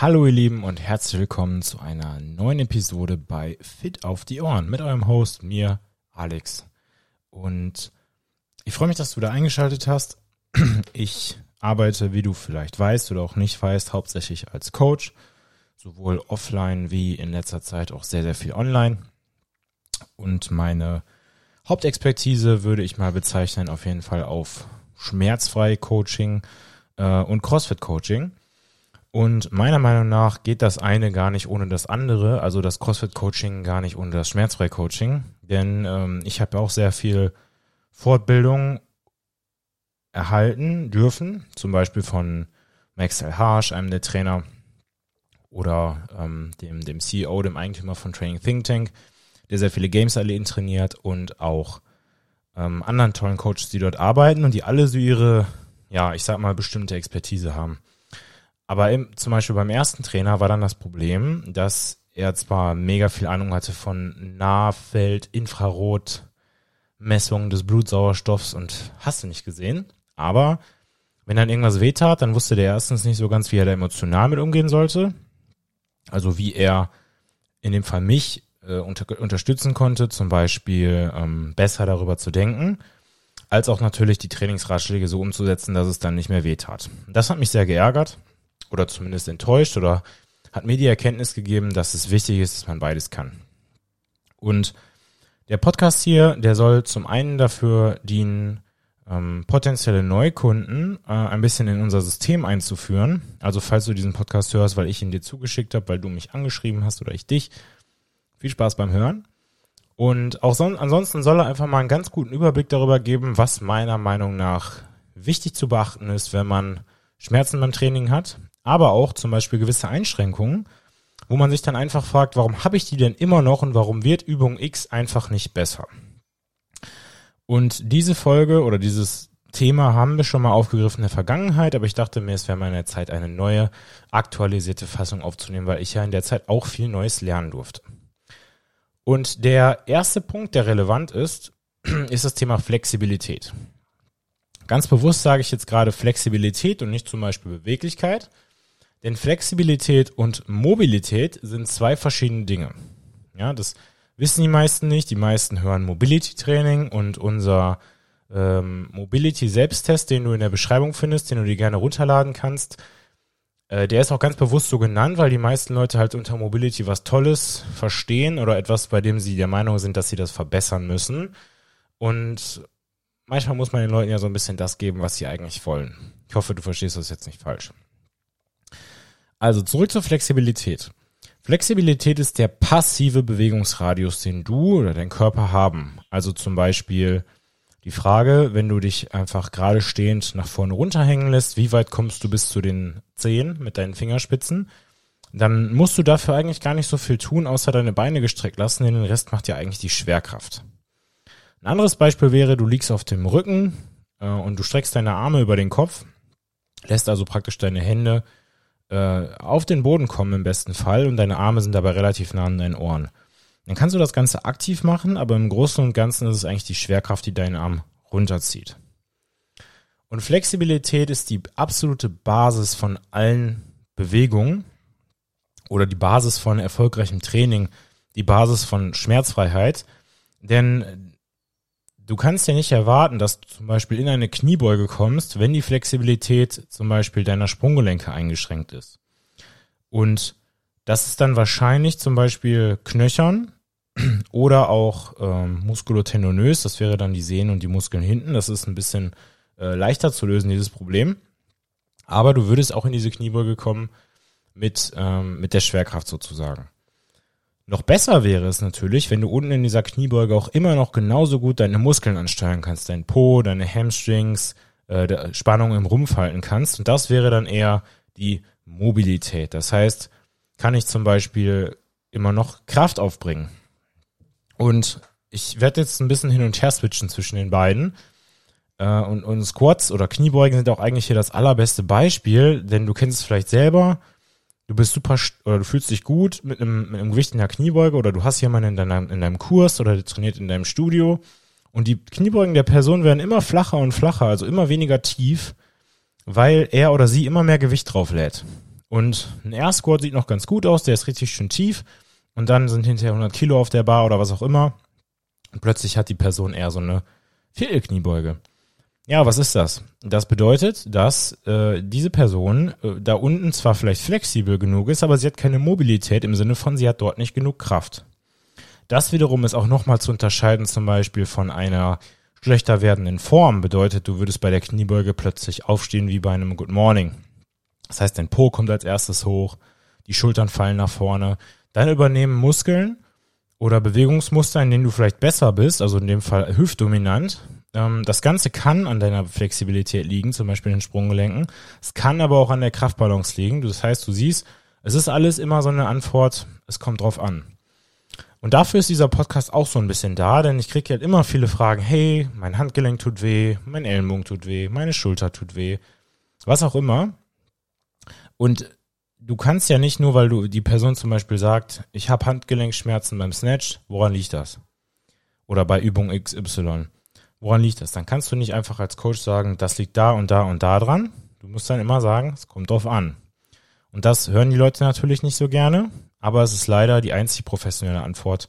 Hallo ihr Lieben und herzlich willkommen zu einer neuen Episode bei Fit auf die Ohren mit eurem Host, mir, Alex. Und ich freue mich, dass du da eingeschaltet hast. Ich arbeite, wie du vielleicht weißt oder auch nicht weißt, hauptsächlich als Coach, sowohl offline wie in letzter Zeit auch sehr, sehr viel online. Und meine Hauptexpertise würde ich mal bezeichnen auf jeden Fall auf schmerzfrei Coaching äh, und CrossFit Coaching. Und meiner Meinung nach geht das eine gar nicht ohne das andere, also das CrossFit-Coaching gar nicht ohne das Schmerzfrei-Coaching. Denn ähm, ich habe auch sehr viel Fortbildung erhalten dürfen, zum Beispiel von Max L. Harsch, einem der Trainer, oder ähm, dem, dem CEO, dem Eigentümer von Training Think Tank, der sehr viele Games Athleten trainiert und auch ähm, anderen tollen Coaches, die dort arbeiten und die alle so ihre, ja, ich sag mal, bestimmte Expertise haben. Aber im, zum Beispiel beim ersten Trainer war dann das Problem, dass er zwar mega viel Ahnung hatte von Nahfeld, Infrarot, Messungen des Blutsauerstoffs und hast du nicht gesehen, aber wenn dann irgendwas wehtat, dann wusste der erstens nicht so ganz, wie er da emotional mit umgehen sollte. Also wie er in dem Fall mich äh, unter, unterstützen konnte, zum Beispiel ähm, besser darüber zu denken, als auch natürlich die Trainingsratschläge so umzusetzen, dass es dann nicht mehr wehtat. Das hat mich sehr geärgert oder zumindest enttäuscht oder hat mir die Erkenntnis gegeben, dass es wichtig ist, dass man beides kann. Und der Podcast hier, der soll zum einen dafür dienen, ähm, potenzielle Neukunden äh, ein bisschen in unser System einzuführen. Also falls du diesen Podcast hörst, weil ich ihn dir zugeschickt habe, weil du mich angeschrieben hast oder ich dich, viel Spaß beim Hören. Und auch son ansonsten soll er einfach mal einen ganz guten Überblick darüber geben, was meiner Meinung nach wichtig zu beachten ist, wenn man Schmerzen beim Training hat, aber auch zum Beispiel gewisse Einschränkungen, wo man sich dann einfach fragt, warum habe ich die denn immer noch und warum wird Übung X einfach nicht besser? Und diese Folge oder dieses Thema haben wir schon mal aufgegriffen in der Vergangenheit, aber ich dachte mir, es wäre mal in der Zeit, eine neue, aktualisierte Fassung aufzunehmen, weil ich ja in der Zeit auch viel Neues lernen durfte. Und der erste Punkt, der relevant ist, ist das Thema Flexibilität. Ganz bewusst sage ich jetzt gerade Flexibilität und nicht zum Beispiel Beweglichkeit, denn Flexibilität und Mobilität sind zwei verschiedene Dinge. Ja, das wissen die meisten nicht. Die meisten hören Mobility Training und unser ähm, Mobility Selbsttest, den du in der Beschreibung findest, den du dir gerne runterladen kannst. Äh, der ist auch ganz bewusst so genannt, weil die meisten Leute halt unter Mobility was Tolles verstehen oder etwas, bei dem sie der Meinung sind, dass sie das verbessern müssen. Und manchmal muss man den Leuten ja so ein bisschen das geben, was sie eigentlich wollen. Ich hoffe, du verstehst das jetzt nicht falsch. Also zurück zur Flexibilität. Flexibilität ist der passive Bewegungsradius, den du oder dein Körper haben. Also zum Beispiel die Frage, wenn du dich einfach gerade stehend nach vorne runterhängen lässt, wie weit kommst du bis zu den Zehen mit deinen Fingerspitzen? Dann musst du dafür eigentlich gar nicht so viel tun, außer deine Beine gestreckt lassen, denn den Rest macht ja eigentlich die Schwerkraft. Ein anderes Beispiel wäre, du liegst auf dem Rücken äh, und du streckst deine Arme über den Kopf, lässt also praktisch deine Hände äh, auf den Boden kommen im besten Fall und deine Arme sind dabei relativ nah an deinen Ohren. Dann kannst du das Ganze aktiv machen, aber im Großen und Ganzen ist es eigentlich die Schwerkraft, die deinen Arm runterzieht. Und Flexibilität ist die absolute Basis von allen Bewegungen oder die Basis von erfolgreichem Training, die Basis von Schmerzfreiheit. Denn du kannst ja nicht erwarten, dass du zum Beispiel in eine Kniebeuge kommst, wenn die Flexibilität zum Beispiel deiner Sprunggelenke eingeschränkt ist. Und das ist dann wahrscheinlich zum Beispiel Knöchern oder auch ähm, muskulotendonös, das wäre dann die Sehnen und die Muskeln hinten. Das ist ein bisschen äh, leichter zu lösen, dieses Problem. Aber du würdest auch in diese Kniebeuge kommen mit, ähm, mit der Schwerkraft sozusagen. Noch besser wäre es natürlich, wenn du unten in dieser Kniebeuge auch immer noch genauso gut deine Muskeln ansteuern kannst, dein Po, deine Hamstrings, äh, Spannung im Rumpf halten kannst. Und das wäre dann eher die Mobilität. Das heißt, kann ich zum Beispiel immer noch Kraft aufbringen. Und ich werde jetzt ein bisschen hin und her switchen zwischen den beiden. Äh, und, und Squats oder Kniebeugen sind auch eigentlich hier das allerbeste Beispiel, denn du kennst es vielleicht selber du bist super oder du fühlst dich gut mit einem, mit einem Gewicht in der Kniebeuge oder du hast jemanden in deinem, in deinem Kurs oder der trainiert in deinem Studio und die Kniebeugen der Person werden immer flacher und flacher, also immer weniger tief, weil er oder sie immer mehr Gewicht drauf lädt. Und ein Air Squat sieht noch ganz gut aus, der ist richtig schön tief. Und dann sind hinterher 100 Kilo auf der Bar oder was auch immer. Und plötzlich hat die Person eher so eine Viertelkniebeuge. Ja, was ist das? Das bedeutet, dass äh, diese Person äh, da unten zwar vielleicht flexibel genug ist, aber sie hat keine Mobilität im Sinne von, sie hat dort nicht genug Kraft. Das wiederum ist auch nochmal zu unterscheiden zum Beispiel von einer schlechter werdenden Form. Bedeutet, du würdest bei der Kniebeuge plötzlich aufstehen wie bei einem Good Morning. Das heißt, dein Po kommt als erstes hoch, die Schultern fallen nach vorne. Dann übernehmen Muskeln oder Bewegungsmuster, in denen du vielleicht besser bist, also in dem Fall hüftdominant, ähm, das Ganze kann an deiner Flexibilität liegen, zum Beispiel in den Sprunggelenken. Es kann aber auch an der Kraftbalance liegen. Das heißt, du siehst, es ist alles immer so eine Antwort, es kommt drauf an. Und dafür ist dieser Podcast auch so ein bisschen da, denn ich kriege halt immer viele Fragen, hey, mein Handgelenk tut weh, mein Ellenbogen tut weh, meine Schulter tut weh, was auch immer. Und du kannst ja nicht nur, weil du die Person zum Beispiel sagt, ich habe Handgelenkschmerzen beim Snatch, woran liegt das? Oder bei Übung XY. Woran liegt das? Dann kannst du nicht einfach als Coach sagen, das liegt da und da und da dran. Du musst dann immer sagen, es kommt drauf an. Und das hören die Leute natürlich nicht so gerne, aber es ist leider die einzig professionelle Antwort,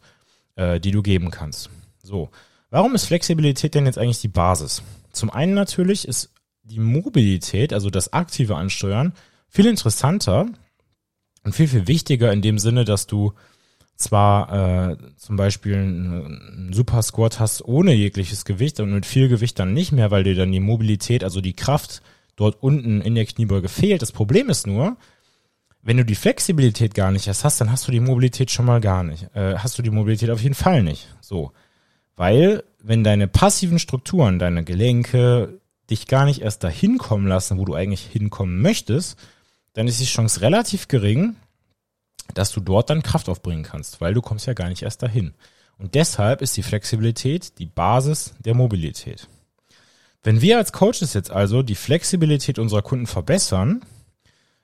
äh, die du geben kannst. So, warum ist Flexibilität denn jetzt eigentlich die Basis? Zum einen natürlich ist die Mobilität, also das aktive Ansteuern, viel interessanter und viel, viel wichtiger in dem Sinne, dass du zwar äh, zum Beispiel einen Super Squat hast ohne jegliches Gewicht und mit viel Gewicht dann nicht mehr, weil dir dann die Mobilität, also die Kraft dort unten in der Kniebeuge fehlt. Das Problem ist nur, wenn du die Flexibilität gar nicht hast, hast dann hast du die Mobilität schon mal gar nicht. Äh, hast du die Mobilität auf jeden Fall nicht. So. Weil, wenn deine passiven Strukturen, deine Gelenke dich gar nicht erst dahin kommen lassen, wo du eigentlich hinkommen möchtest, dann ist die Chance relativ gering, dass du dort dann Kraft aufbringen kannst, weil du kommst ja gar nicht erst dahin. Und deshalb ist die Flexibilität die Basis der Mobilität. Wenn wir als Coaches jetzt also die Flexibilität unserer Kunden verbessern,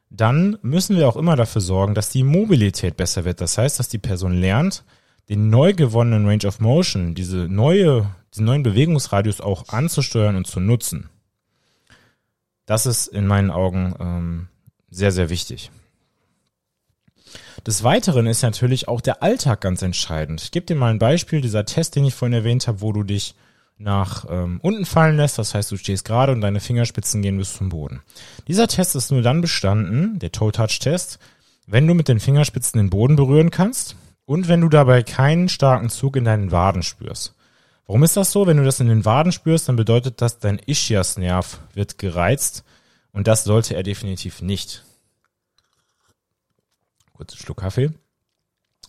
dann müssen wir auch immer dafür sorgen, dass die Mobilität besser wird. Das heißt, dass die Person lernt, den neu gewonnenen Range of Motion, diese neue, diesen neuen Bewegungsradius auch anzusteuern und zu nutzen. Das ist in meinen Augen ähm, sehr, sehr wichtig. Des Weiteren ist natürlich auch der Alltag ganz entscheidend. Ich gebe dir mal ein Beispiel, dieser Test, den ich vorhin erwähnt habe, wo du dich nach ähm, unten fallen lässt, das heißt, du stehst gerade und deine Fingerspitzen gehen bis zum Boden. Dieser Test ist nur dann bestanden, der Toe-Touch-Test, wenn du mit den Fingerspitzen den Boden berühren kannst und wenn du dabei keinen starken Zug in deinen Waden spürst. Warum ist das so? Wenn du das in den Waden spürst, dann bedeutet das, dein Ischiasnerv wird gereizt und das sollte er definitiv nicht kurzen Schluck Kaffee,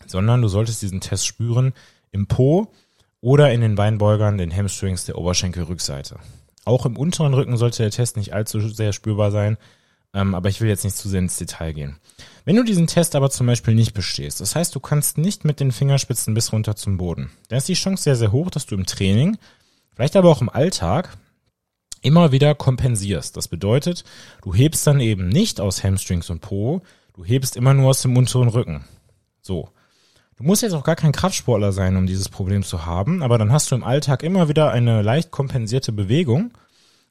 sondern du solltest diesen Test spüren im Po oder in den Beinbeugern, den Hamstrings der Oberschenkelrückseite. Auch im unteren Rücken sollte der Test nicht allzu sehr spürbar sein, ähm, aber ich will jetzt nicht zu sehr ins Detail gehen. Wenn du diesen Test aber zum Beispiel nicht bestehst, das heißt, du kannst nicht mit den Fingerspitzen bis runter zum Boden, dann ist die Chance sehr, sehr hoch, dass du im Training, vielleicht aber auch im Alltag, immer wieder kompensierst. Das bedeutet, du hebst dann eben nicht aus Hamstrings und Po, Du hebst immer nur aus dem unteren Rücken. So. Du musst jetzt auch gar kein Kraftsportler sein, um dieses Problem zu haben, aber dann hast du im Alltag immer wieder eine leicht kompensierte Bewegung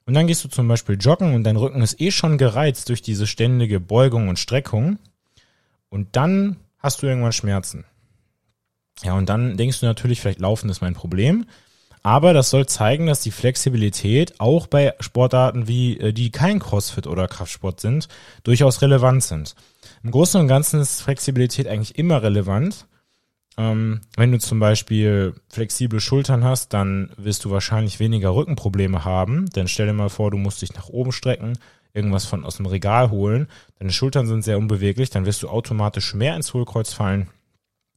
und dann gehst du zum Beispiel joggen und dein Rücken ist eh schon gereizt durch diese ständige Beugung und Streckung und dann hast du irgendwann Schmerzen. Ja, und dann denkst du natürlich, vielleicht laufen ist mein Problem. Aber das soll zeigen, dass die Flexibilität auch bei Sportarten wie, äh, die kein Crossfit oder Kraftsport sind, durchaus relevant sind. Im Großen und Ganzen ist Flexibilität eigentlich immer relevant. Ähm, wenn du zum Beispiel flexible Schultern hast, dann wirst du wahrscheinlich weniger Rückenprobleme haben. Denn stell dir mal vor, du musst dich nach oben strecken, irgendwas von aus dem Regal holen. Deine Schultern sind sehr unbeweglich, dann wirst du automatisch mehr ins Hohlkreuz fallen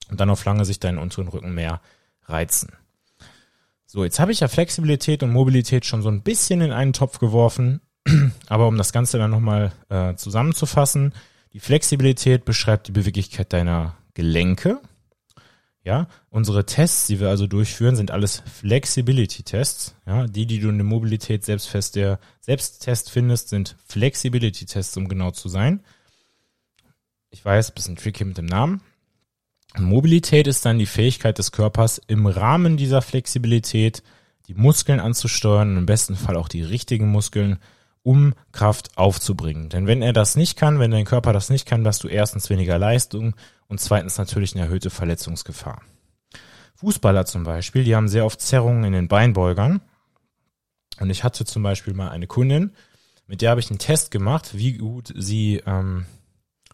und dann auf lange Sicht deinen unteren Rücken mehr reizen. So, jetzt habe ich ja Flexibilität und Mobilität schon so ein bisschen in einen Topf geworfen. Aber um das Ganze dann nochmal äh, zusammenzufassen, die Flexibilität beschreibt die Beweglichkeit deiner Gelenke. Ja, unsere Tests, die wir also durchführen, sind alles Flexibility-Tests. Ja, die, die du in der Mobilität selbstfest der Selbsttest findest, sind Flexibility-Tests, um genau zu sein. Ich weiß, bisschen tricky mit dem Namen. Mobilität ist dann die Fähigkeit des Körpers, im Rahmen dieser Flexibilität die Muskeln anzusteuern, im besten Fall auch die richtigen Muskeln um Kraft aufzubringen. Denn wenn er das nicht kann, wenn dein Körper das nicht kann, hast du erstens weniger Leistung und zweitens natürlich eine erhöhte Verletzungsgefahr. Fußballer zum Beispiel, die haben sehr oft Zerrungen in den Beinbeugern. Und ich hatte zum Beispiel mal eine Kundin, mit der habe ich einen Test gemacht, wie gut sie ähm,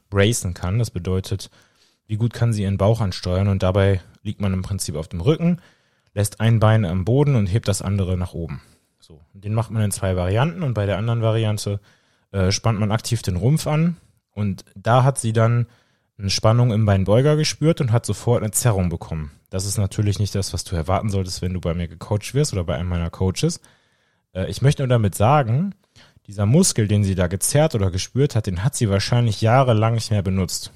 bracen kann. Das bedeutet, wie gut kann sie ihren Bauch ansteuern. Und dabei liegt man im Prinzip auf dem Rücken, lässt ein Bein am Boden und hebt das andere nach oben. So, den macht man in zwei Varianten und bei der anderen Variante äh, spannt man aktiv den Rumpf an und da hat sie dann eine Spannung im Beinbeuger gespürt und hat sofort eine Zerrung bekommen. Das ist natürlich nicht das, was du erwarten solltest, wenn du bei mir gecoacht wirst oder bei einem meiner Coaches. Äh, ich möchte nur damit sagen, dieser Muskel, den sie da gezerrt oder gespürt hat, den hat sie wahrscheinlich jahrelang nicht mehr benutzt.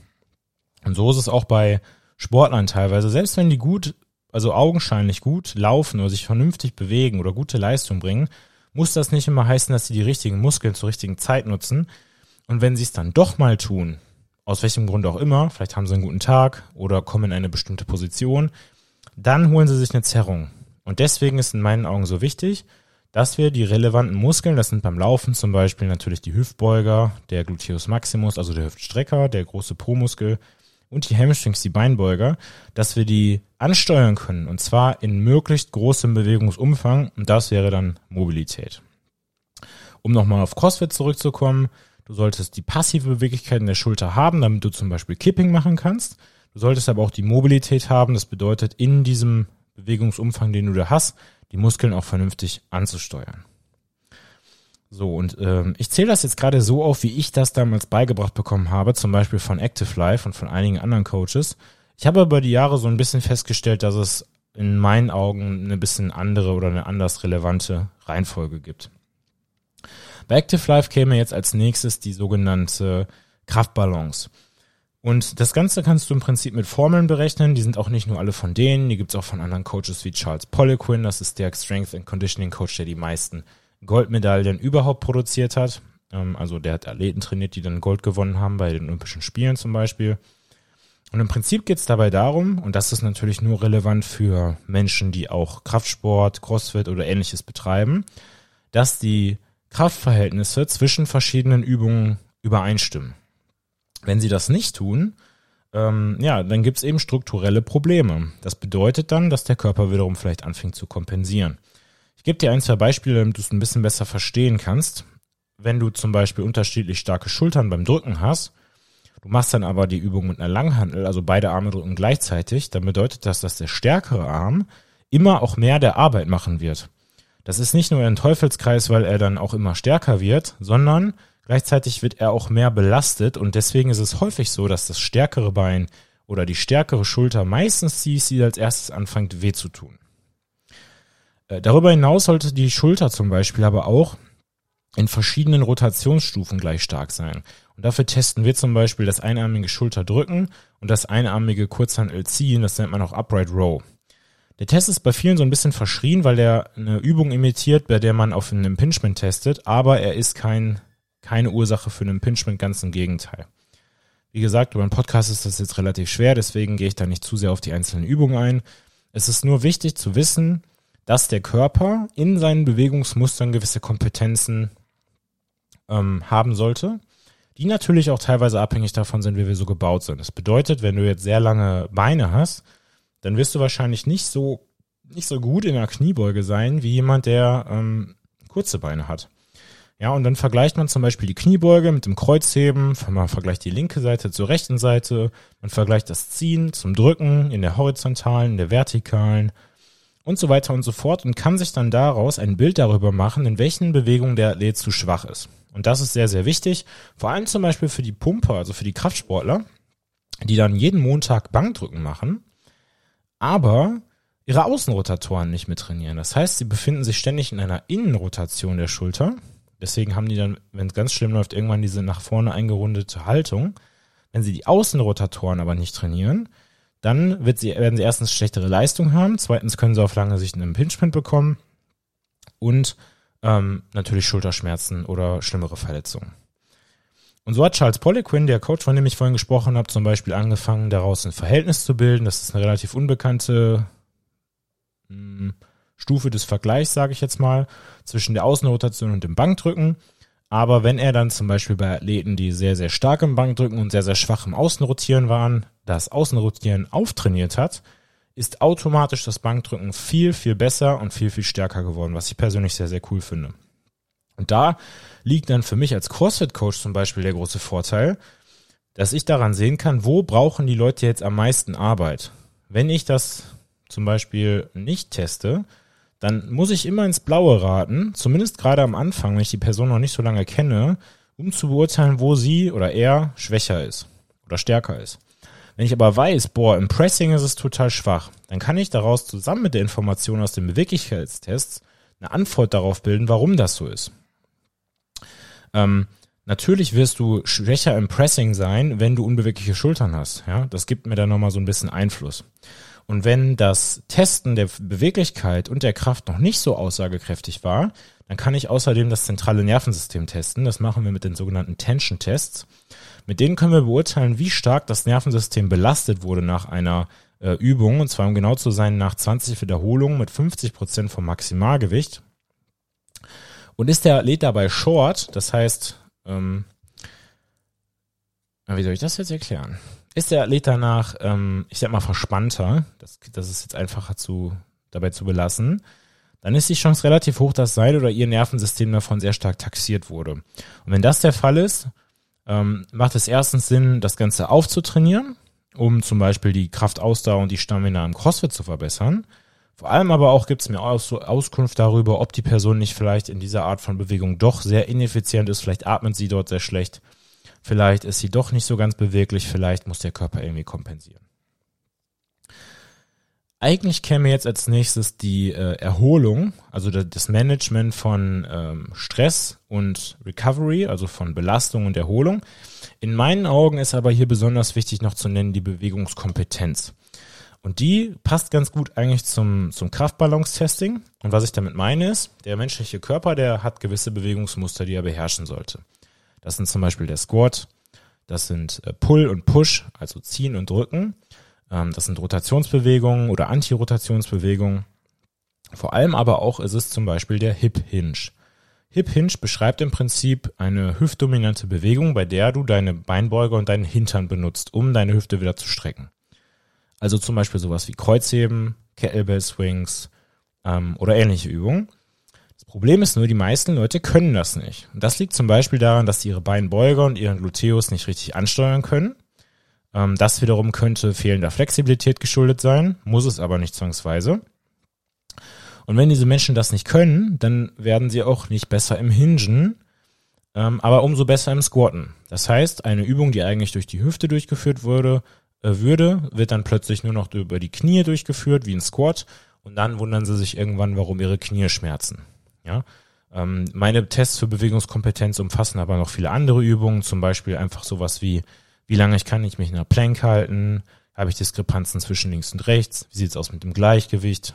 Und so ist es auch bei Sportlern teilweise. Selbst wenn die gut also augenscheinlich gut laufen oder sich vernünftig bewegen oder gute Leistung bringen, muss das nicht immer heißen, dass sie die richtigen Muskeln zur richtigen Zeit nutzen. Und wenn sie es dann doch mal tun, aus welchem Grund auch immer, vielleicht haben sie einen guten Tag oder kommen in eine bestimmte Position, dann holen sie sich eine Zerrung. Und deswegen ist in meinen Augen so wichtig, dass wir die relevanten Muskeln, das sind beim Laufen zum Beispiel natürlich die Hüftbeuger, der Gluteus Maximus, also der Hüftstrecker, der große Po-Muskel, und die Hamstrings, die Beinbeuger, dass wir die ansteuern können und zwar in möglichst großem Bewegungsumfang und das wäre dann Mobilität. Um nochmal auf CrossFit zurückzukommen, du solltest die passive Beweglichkeit in der Schulter haben, damit du zum Beispiel Kipping machen kannst. Du solltest aber auch die Mobilität haben, das bedeutet in diesem Bewegungsumfang, den du da hast, die Muskeln auch vernünftig anzusteuern. So, und ähm, ich zähle das jetzt gerade so auf, wie ich das damals beigebracht bekommen habe, zum Beispiel von Active Life und von einigen anderen Coaches. Ich habe über die Jahre so ein bisschen festgestellt, dass es in meinen Augen eine bisschen andere oder eine anders relevante Reihenfolge gibt. Bei Active Life käme jetzt als nächstes die sogenannte Kraftbalance. Und das Ganze kannst du im Prinzip mit Formeln berechnen. Die sind auch nicht nur alle von denen, die gibt's auch von anderen Coaches wie Charles Poliquin, das ist der Strength and Conditioning Coach, der die meisten Goldmedaillen überhaupt produziert hat. Ähm, also der hat Athleten trainiert, die dann Gold gewonnen haben bei den Olympischen Spielen zum Beispiel. Und im Prinzip geht es dabei darum, und das ist natürlich nur relevant für Menschen, die auch Kraftsport, Crossfit oder ähnliches betreiben, dass die Kraftverhältnisse zwischen verschiedenen Übungen übereinstimmen. Wenn sie das nicht tun, ähm, ja, dann gibt es eben strukturelle Probleme. Das bedeutet dann, dass der Körper wiederum vielleicht anfängt zu kompensieren. Ich gebe dir ein, zwei Beispiele, damit du es ein bisschen besser verstehen kannst. Wenn du zum Beispiel unterschiedlich starke Schultern beim Drücken hast, du machst dann aber die Übung mit einer Langhandel, also beide Arme drücken gleichzeitig, dann bedeutet das, dass der stärkere Arm immer auch mehr der Arbeit machen wird. Das ist nicht nur ein Teufelskreis, weil er dann auch immer stärker wird, sondern gleichzeitig wird er auch mehr belastet und deswegen ist es häufig so, dass das stärkere Bein oder die stärkere Schulter meistens die, die als erstes anfängt weh zu tun. Äh, darüber hinaus sollte die Schulter zum Beispiel aber auch in verschiedenen Rotationsstufen gleich stark sein. Und dafür testen wir zum Beispiel das einarmige Schulterdrücken und das einarmige Kurzhandel ziehen, das nennt man auch Upright Row. Der Test ist bei vielen so ein bisschen verschrien, weil er eine Übung imitiert, bei der man auf ein Impingement testet, aber er ist kein, keine Ursache für ein Impingement, ganz im Gegenteil. Wie gesagt, über einen Podcast ist das jetzt relativ schwer, deswegen gehe ich da nicht zu sehr auf die einzelnen Übungen ein. Es ist nur wichtig zu wissen, dass der Körper in seinen Bewegungsmustern gewisse Kompetenzen ähm, haben sollte, die natürlich auch teilweise abhängig davon sind, wie wir so gebaut sind. Das bedeutet, wenn du jetzt sehr lange Beine hast, dann wirst du wahrscheinlich nicht so nicht so gut in der Kniebeuge sein wie jemand, der ähm, kurze Beine hat. Ja, und dann vergleicht man zum Beispiel die Kniebeuge mit dem Kreuzheben, man vergleicht die linke Seite zur rechten Seite, man vergleicht das Ziehen zum Drücken in der horizontalen, in der vertikalen und so weiter und so fort und kann sich dann daraus ein Bild darüber machen, in welchen Bewegungen der Athlet zu schwach ist. Und das ist sehr, sehr wichtig, vor allem zum Beispiel für die Pumper, also für die Kraftsportler, die dann jeden Montag Bankdrücken machen, aber ihre Außenrotatoren nicht mit trainieren. Das heißt, sie befinden sich ständig in einer Innenrotation der Schulter. Deswegen haben die dann, wenn es ganz schlimm läuft, irgendwann diese nach vorne eingerundete Haltung. Wenn sie die Außenrotatoren aber nicht trainieren, dann sie, werden sie erstens schlechtere Leistung haben, zweitens können sie auf lange Sicht einen Impingement bekommen und ähm, natürlich Schulterschmerzen oder schlimmere Verletzungen. Und so hat Charles Poliquin, der Coach, von dem ich vorhin gesprochen habe, zum Beispiel angefangen, daraus ein Verhältnis zu bilden. Das ist eine relativ unbekannte mh, hm, Stufe des Vergleichs, sage ich jetzt mal, zwischen der Außenrotation und dem Bankdrücken. Aber wenn er dann zum Beispiel bei Athleten, die sehr, sehr stark im Bankdrücken und sehr, sehr schwach im Außenrotieren waren, das Außenrotieren auftrainiert hat, ist automatisch das Bankdrücken viel, viel besser und viel, viel stärker geworden, was ich persönlich sehr, sehr cool finde. Und da liegt dann für mich als CrossFit-Coach zum Beispiel der große Vorteil, dass ich daran sehen kann, wo brauchen die Leute jetzt am meisten Arbeit. Wenn ich das zum Beispiel nicht teste, dann muss ich immer ins Blaue raten, zumindest gerade am Anfang, wenn ich die Person noch nicht so lange kenne, um zu beurteilen, wo sie oder er schwächer ist oder stärker ist. Wenn ich aber weiß, boah, im Pressing ist es total schwach, dann kann ich daraus zusammen mit der Information aus den Beweglichkeitstests eine Antwort darauf bilden, warum das so ist. Ähm, natürlich wirst du schwächer im Pressing sein, wenn du unbewegliche Schultern hast. Ja, das gibt mir dann nochmal so ein bisschen Einfluss. Und wenn das Testen der Beweglichkeit und der Kraft noch nicht so aussagekräftig war, dann kann ich außerdem das zentrale Nervensystem testen. Das machen wir mit den sogenannten Tension-Tests. Mit denen können wir beurteilen, wie stark das Nervensystem belastet wurde nach einer äh, Übung. Und zwar, um genau zu sein, nach 20 Wiederholungen mit 50 Prozent vom Maximalgewicht. Und ist der Athlet dabei short, das heißt, ähm, wie soll ich das jetzt erklären? Ist der Athlet danach, ähm, ich sag mal, verspannter, das, das ist jetzt einfacher zu, dabei zu belassen, dann ist die Chance relativ hoch, dass sein oder ihr Nervensystem davon sehr stark taxiert wurde. Und wenn das der Fall ist, ähm, macht es erstens Sinn, das Ganze aufzutrainieren, um zum Beispiel die Kraftausdauer und die Stamina im CrossFit zu verbessern. Vor allem aber auch gibt es mir Aus Auskunft darüber, ob die Person nicht vielleicht in dieser Art von Bewegung doch sehr ineffizient ist, vielleicht atmet sie dort sehr schlecht Vielleicht ist sie doch nicht so ganz beweglich, vielleicht muss der Körper irgendwie kompensieren. Eigentlich käme jetzt als nächstes die äh, Erholung, also das Management von ähm, Stress und Recovery, also von Belastung und Erholung. In meinen Augen ist aber hier besonders wichtig noch zu nennen die Bewegungskompetenz. Und die passt ganz gut eigentlich zum, zum Kraftbalance-Testing. Und was ich damit meine ist, der menschliche Körper, der hat gewisse Bewegungsmuster, die er beherrschen sollte. Das sind zum Beispiel der Squat, das sind äh, Pull und Push, also ziehen und drücken. Ähm, das sind Rotationsbewegungen oder Antirotationsbewegungen. Vor allem aber auch ist es zum Beispiel der Hip Hinge. Hip Hinge beschreibt im Prinzip eine hüftdominante Bewegung, bei der du deine Beinbeuge und deinen Hintern benutzt, um deine Hüfte wieder zu strecken. Also zum Beispiel sowas wie Kreuzheben, Kettlebell Swings ähm, oder ähnliche Übungen. Problem ist nur, die meisten Leute können das nicht. Und das liegt zum Beispiel daran, dass sie ihre Beinbeuger und ihren Gluteus nicht richtig ansteuern können. Ähm, das wiederum könnte fehlender Flexibilität geschuldet sein, muss es aber nicht zwangsweise. Und wenn diese Menschen das nicht können, dann werden sie auch nicht besser im Hingen, ähm, aber umso besser im Squatten. Das heißt, eine Übung, die eigentlich durch die Hüfte durchgeführt wurde, äh, würde, wird dann plötzlich nur noch über die Knie durchgeführt, wie ein Squat. Und dann wundern sie sich irgendwann, warum ihre Knie schmerzen. Ja? Ähm, meine Tests für Bewegungskompetenz umfassen aber noch viele andere Übungen, zum Beispiel einfach sowas wie, wie lange kann ich mich in der Plank halten, habe ich Diskrepanzen zwischen links und rechts, wie sieht es aus mit dem Gleichgewicht,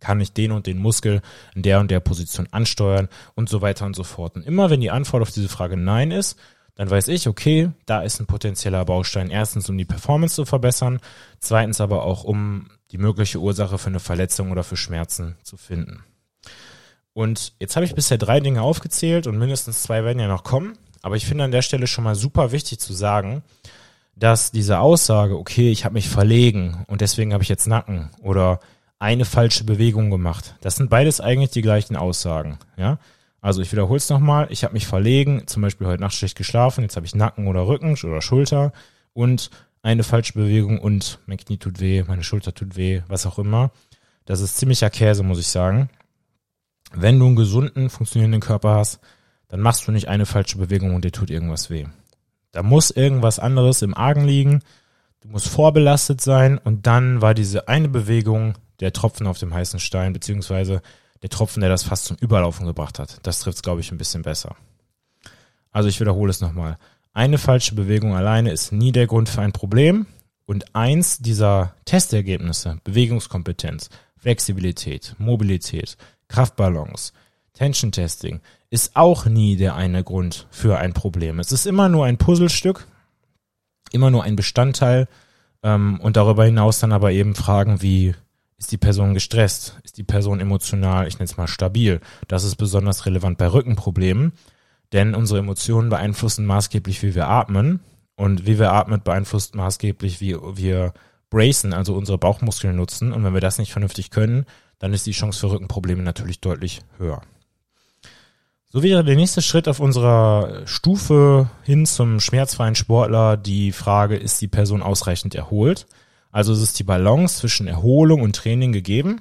kann ich den und den Muskel in der und der Position ansteuern und so weiter und so fort. Und immer wenn die Antwort auf diese Frage Nein ist, dann weiß ich, okay, da ist ein potenzieller Baustein. Erstens, um die Performance zu verbessern, zweitens aber auch, um die mögliche Ursache für eine Verletzung oder für Schmerzen zu finden. Und jetzt habe ich bisher drei Dinge aufgezählt und mindestens zwei werden ja noch kommen. Aber ich finde an der Stelle schon mal super wichtig zu sagen, dass diese Aussage, okay, ich habe mich verlegen und deswegen habe ich jetzt Nacken oder eine falsche Bewegung gemacht, das sind beides eigentlich die gleichen Aussagen. Ja, also ich wiederhole es nochmal, ich habe mich verlegen, zum Beispiel heute Nacht schlecht geschlafen, jetzt habe ich Nacken oder Rücken oder Schulter und eine falsche Bewegung und mein Knie tut weh, meine Schulter tut weh, was auch immer. Das ist ziemlicher Käse, muss ich sagen wenn du einen gesunden, funktionierenden Körper hast, dann machst du nicht eine falsche Bewegung und dir tut irgendwas weh. Da muss irgendwas anderes im Argen liegen. Du musst vorbelastet sein und dann war diese eine Bewegung der Tropfen auf dem heißen Stein, beziehungsweise der Tropfen, der das fast zum Überlaufen gebracht hat. Das trifft es, glaube ich, ein bisschen besser. Also ich wiederhole es nochmal. Eine falsche Bewegung alleine ist nie der Grund für ein Problem. Und eins dieser Testergebnisse, Bewegungskompetenz, Flexibilität, Mobilität, Kraftbalance, Tension Testing ist auch nie der eine Grund für ein Problem. Es ist immer nur ein Puzzlestück, immer nur ein Bestandteil ähm, und darüber hinaus dann aber eben Fragen wie, ist die Person gestresst? Ist die Person emotional, ich nenne es mal stabil? Das ist besonders relevant bei Rückenproblemen. denn unsere Emotionen beeinflussen maßgeblich, wie wir atmen. Und wie wir atmen, beeinflusst maßgeblich, wie wir bracen, also unsere Bauchmuskeln nutzen. Und wenn wir das nicht vernünftig können, dann ist die Chance für Rückenprobleme natürlich deutlich höher. So wäre der nächste Schritt auf unserer Stufe hin zum schmerzfreien Sportler die Frage, ist die Person ausreichend erholt? Also ist die Balance zwischen Erholung und Training gegeben.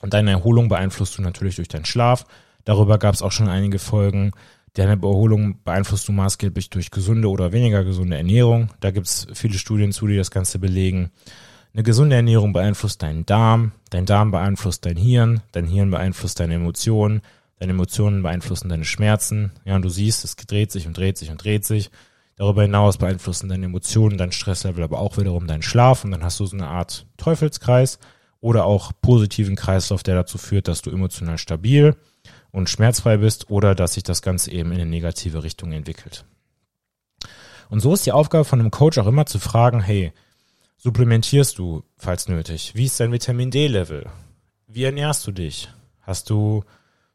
Und deine Erholung beeinflusst du natürlich durch deinen Schlaf. Darüber gab es auch schon einige Folgen. Deine Erholung beeinflusst du maßgeblich durch gesunde oder weniger gesunde Ernährung. Da gibt es viele Studien zu, die das Ganze belegen. Eine gesunde Ernährung beeinflusst deinen Darm, dein Darm beeinflusst dein Hirn, dein Hirn beeinflusst deine Emotionen, deine Emotionen beeinflussen deine Schmerzen. Ja, und du siehst, es dreht sich und dreht sich und dreht sich. Darüber hinaus beeinflussen deine Emotionen, dein Stresslevel, aber auch wiederum deinen Schlaf und dann hast du so eine Art Teufelskreis oder auch positiven Kreislauf, der dazu führt, dass du emotional stabil und schmerzfrei bist oder dass sich das Ganze eben in eine negative Richtung entwickelt. Und so ist die Aufgabe von einem Coach auch immer zu fragen, hey, supplementierst du, falls nötig? Wie ist dein Vitamin D-Level? Wie ernährst du dich? Hast du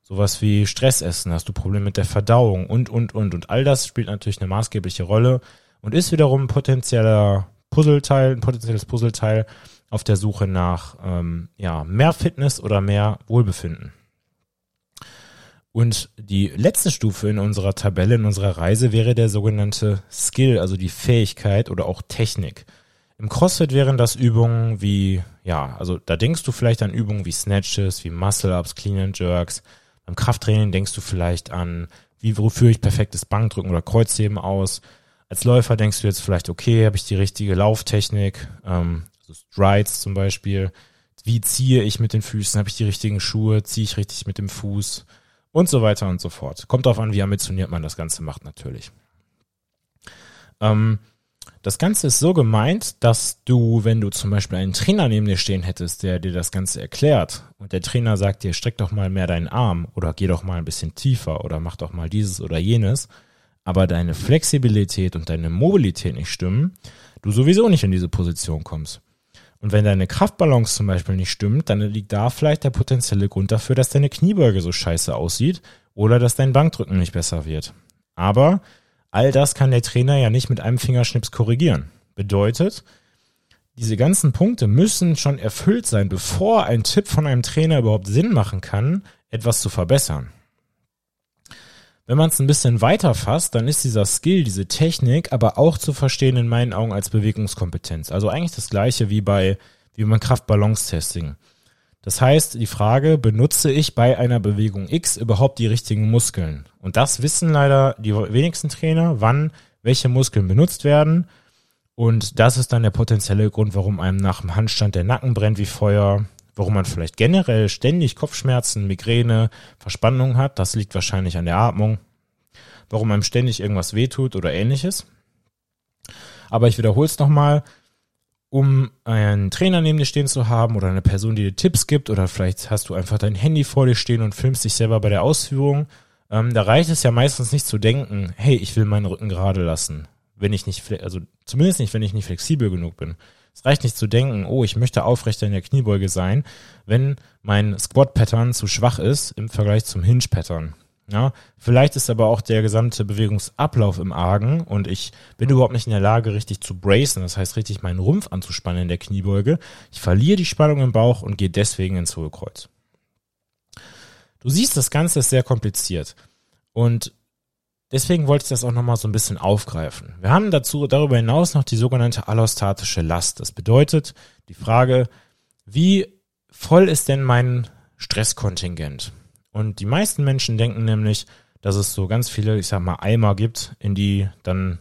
sowas wie Stressessen? Hast du Probleme mit der Verdauung? Und, und, und. Und all das spielt natürlich eine maßgebliche Rolle und ist wiederum ein potenzieller Puzzleteil, ein potenzielles Puzzleteil auf der Suche nach ähm, ja, mehr Fitness oder mehr Wohlbefinden. Und die letzte Stufe in unserer Tabelle, in unserer Reise wäre der sogenannte Skill, also die Fähigkeit oder auch Technik. Im CrossFit wären das Übungen wie, ja, also da denkst du vielleicht an Übungen wie Snatches, wie Muscle-Ups, Clean and Jerks. Beim Krafttraining denkst du vielleicht an, wie, wofür ich perfektes Bankdrücken oder Kreuzheben aus. Als Läufer denkst du jetzt vielleicht, okay, habe ich die richtige Lauftechnik, ähm, also Strides zum Beispiel. Wie ziehe ich mit den Füßen? Habe ich die richtigen Schuhe? Ziehe ich richtig mit dem Fuß? und so weiter und so fort. Kommt darauf an, wie ambitioniert man das Ganze macht natürlich. Ähm, das Ganze ist so gemeint, dass du, wenn du zum Beispiel einen Trainer neben dir stehen hättest, der dir das Ganze erklärt und der Trainer sagt dir, streck doch mal mehr deinen Arm oder geh doch mal ein bisschen tiefer oder mach doch mal dieses oder jenes, aber deine Flexibilität und deine Mobilität nicht stimmen, du sowieso nicht in diese Position kommst. Und wenn deine Kraftbalance zum Beispiel nicht stimmt, dann liegt da vielleicht der potenzielle Grund dafür, dass deine Kniebeuge so scheiße aussieht oder dass dein Bankdrücken nicht besser wird. Aber all das kann der Trainer ja nicht mit einem Fingerschnips korrigieren. Bedeutet, diese ganzen Punkte müssen schon erfüllt sein, bevor ein Tipp von einem Trainer überhaupt Sinn machen kann, etwas zu verbessern. Wenn man es ein bisschen weiter fasst, dann ist dieser Skill, diese Technik, aber auch zu verstehen in meinen Augen als Bewegungskompetenz. Also eigentlich das gleiche wie bei, wie beim Kraftbalance-Testing. Das heißt, die Frage, benutze ich bei einer Bewegung X überhaupt die richtigen Muskeln? Und das wissen leider die wenigsten Trainer, wann welche Muskeln benutzt werden. Und das ist dann der potenzielle Grund, warum einem nach dem Handstand der Nacken brennt wie Feuer, Warum man vielleicht generell ständig Kopfschmerzen, Migräne, Verspannung hat, das liegt wahrscheinlich an der Atmung. Warum einem ständig irgendwas wehtut oder ähnliches. Aber ich wiederhole es nochmal, um einen Trainer neben dir stehen zu haben oder eine Person, die dir Tipps gibt oder vielleicht hast du einfach dein Handy vor dir stehen und filmst dich selber bei der Ausführung. Ähm, da reicht es ja meistens nicht zu denken, hey, ich will meinen Rücken gerade lassen, wenn ich nicht, also zumindest nicht, wenn ich nicht flexibel genug bin. Es reicht nicht zu denken, oh, ich möchte aufrechter in der Kniebeuge sein, wenn mein Squat-Pattern zu schwach ist im Vergleich zum Hinge-Pattern. Ja, vielleicht ist aber auch der gesamte Bewegungsablauf im Argen und ich bin überhaupt nicht in der Lage, richtig zu bracen, das heißt richtig meinen Rumpf anzuspannen in der Kniebeuge. Ich verliere die Spannung im Bauch und gehe deswegen ins Hohlkreuz. Du siehst, das Ganze ist sehr kompliziert. Und Deswegen wollte ich das auch nochmal so ein bisschen aufgreifen. Wir haben dazu darüber hinaus noch die sogenannte allostatische Last. Das bedeutet die Frage, wie voll ist denn mein Stresskontingent? Und die meisten Menschen denken nämlich, dass es so ganz viele, ich sag mal, Eimer gibt, in die dann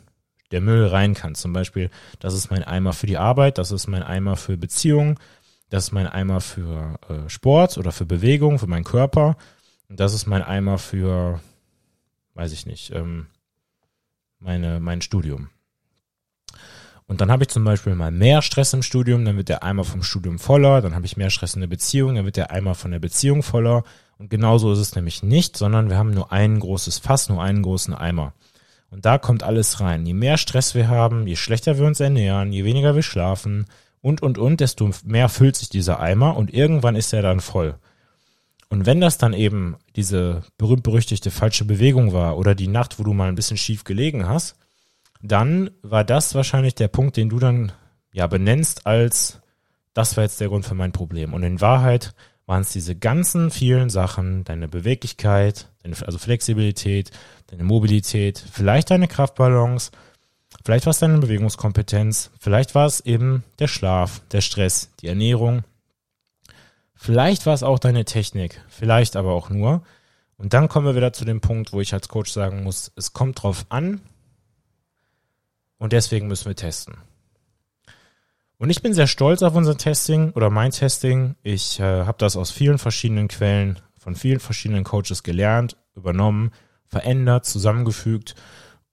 der Müll rein kann. Zum Beispiel, das ist mein Eimer für die Arbeit, das ist mein Eimer für Beziehungen, das ist mein Eimer für äh, Sport oder für Bewegung, für meinen Körper. Und das ist mein Eimer für weiß ich nicht, ähm, meine, mein Studium. Und dann habe ich zum Beispiel mal mehr Stress im Studium, dann wird der Eimer vom Studium voller, dann habe ich mehr Stress in der Beziehung, dann wird der Eimer von der Beziehung voller. Und genauso ist es nämlich nicht, sondern wir haben nur ein großes Fass, nur einen großen Eimer. Und da kommt alles rein. Je mehr Stress wir haben, je schlechter wir uns ernähren, je weniger wir schlafen und, und, und, desto mehr füllt sich dieser Eimer und irgendwann ist er dann voll. Und wenn das dann eben diese berühmt-berüchtigte falsche Bewegung war oder die Nacht, wo du mal ein bisschen schief gelegen hast, dann war das wahrscheinlich der Punkt, den du dann ja benennst als das war jetzt der Grund für mein Problem. Und in Wahrheit waren es diese ganzen vielen Sachen, deine Beweglichkeit, deine, also Flexibilität, deine Mobilität, vielleicht deine Kraftbalance, vielleicht war es deine Bewegungskompetenz, vielleicht war es eben der Schlaf, der Stress, die Ernährung, vielleicht war es auch deine Technik, vielleicht aber auch nur. Und dann kommen wir wieder zu dem Punkt, wo ich als Coach sagen muss, es kommt drauf an und deswegen müssen wir testen. Und ich bin sehr stolz auf unser Testing oder mein Testing. Ich äh, habe das aus vielen verschiedenen Quellen, von vielen verschiedenen Coaches gelernt, übernommen, verändert, zusammengefügt.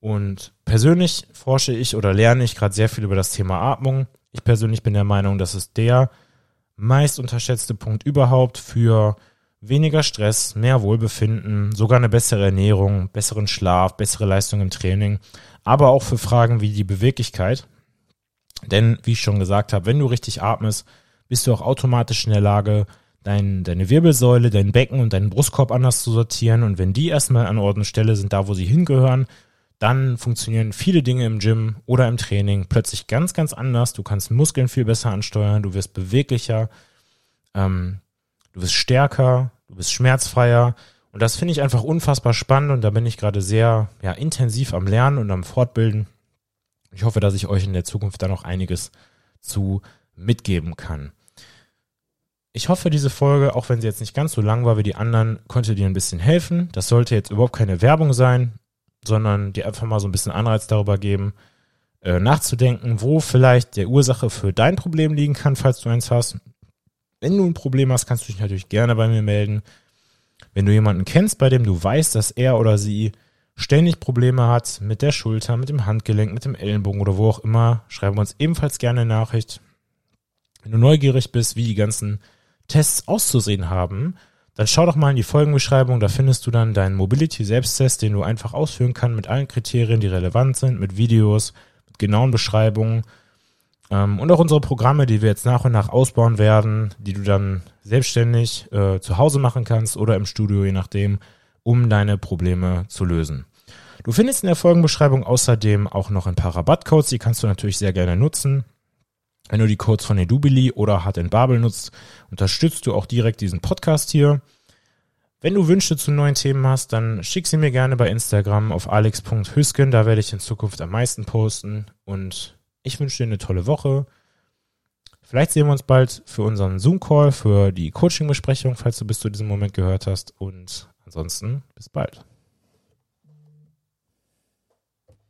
Und persönlich forsche ich oder lerne ich gerade sehr viel über das Thema Atmung. Ich persönlich bin der Meinung, dass es der meist unterschätzte Punkt überhaupt für weniger Stress, mehr Wohlbefinden, sogar eine bessere Ernährung, besseren Schlaf, bessere Leistung im Training, aber auch für Fragen wie die Beweglichkeit. Denn, wie ich schon gesagt habe, wenn du richtig atmest, bist du auch automatisch in der Lage, dein, deine Wirbelsäule, dein Becken und deinen Brustkorb anders zu sortieren. Und wenn die erstmal an Ort und Stelle sind, da wo sie hingehören, dann funktionieren viele Dinge im Gym oder im Training plötzlich ganz, ganz anders. Du kannst Muskeln viel besser ansteuern, du wirst beweglicher, ähm, du wirst stärker, du bist schmerzfreier. Und das finde ich einfach unfassbar spannend und da bin ich gerade sehr ja, intensiv am Lernen und am Fortbilden. Ich hoffe, dass ich euch in der Zukunft da noch einiges zu mitgeben kann. Ich hoffe, diese Folge, auch wenn sie jetzt nicht ganz so lang war wie die anderen, konnte dir ein bisschen helfen. Das sollte jetzt überhaupt keine Werbung sein, sondern dir einfach mal so ein bisschen Anreiz darüber geben, äh, nachzudenken, wo vielleicht der Ursache für dein Problem liegen kann, falls du eins hast. Wenn du ein Problem hast, kannst du dich natürlich gerne bei mir melden. Wenn du jemanden kennst, bei dem du weißt, dass er oder sie ständig Probleme hat mit der Schulter, mit dem Handgelenk, mit dem Ellenbogen oder wo auch immer, schreiben wir uns ebenfalls gerne eine Nachricht. Wenn du neugierig bist, wie die ganzen Tests auszusehen haben, dann schau doch mal in die Folgenbeschreibung, da findest du dann deinen Mobility-Selbsttest, den du einfach ausführen kannst mit allen Kriterien, die relevant sind, mit Videos, mit genauen Beschreibungen und auch unsere Programme, die wir jetzt nach und nach ausbauen werden, die du dann selbstständig äh, zu Hause machen kannst oder im Studio, je nachdem, um deine Probleme zu lösen. Du findest in der Folgenbeschreibung außerdem auch noch ein paar Rabattcodes, die kannst du natürlich sehr gerne nutzen. Wenn du die Codes von Edubili oder Hard Babel nutzt, unterstützt du auch direkt diesen Podcast hier. Wenn du Wünsche zu neuen Themen hast, dann schick sie mir gerne bei Instagram auf alex.hüsken, da werde ich in Zukunft am meisten posten und ich wünsche dir eine tolle Woche. Vielleicht sehen wir uns bald für unseren Zoom-Call, für die Coaching-Besprechung, falls du bis zu diesem Moment gehört hast und ansonsten bis bald.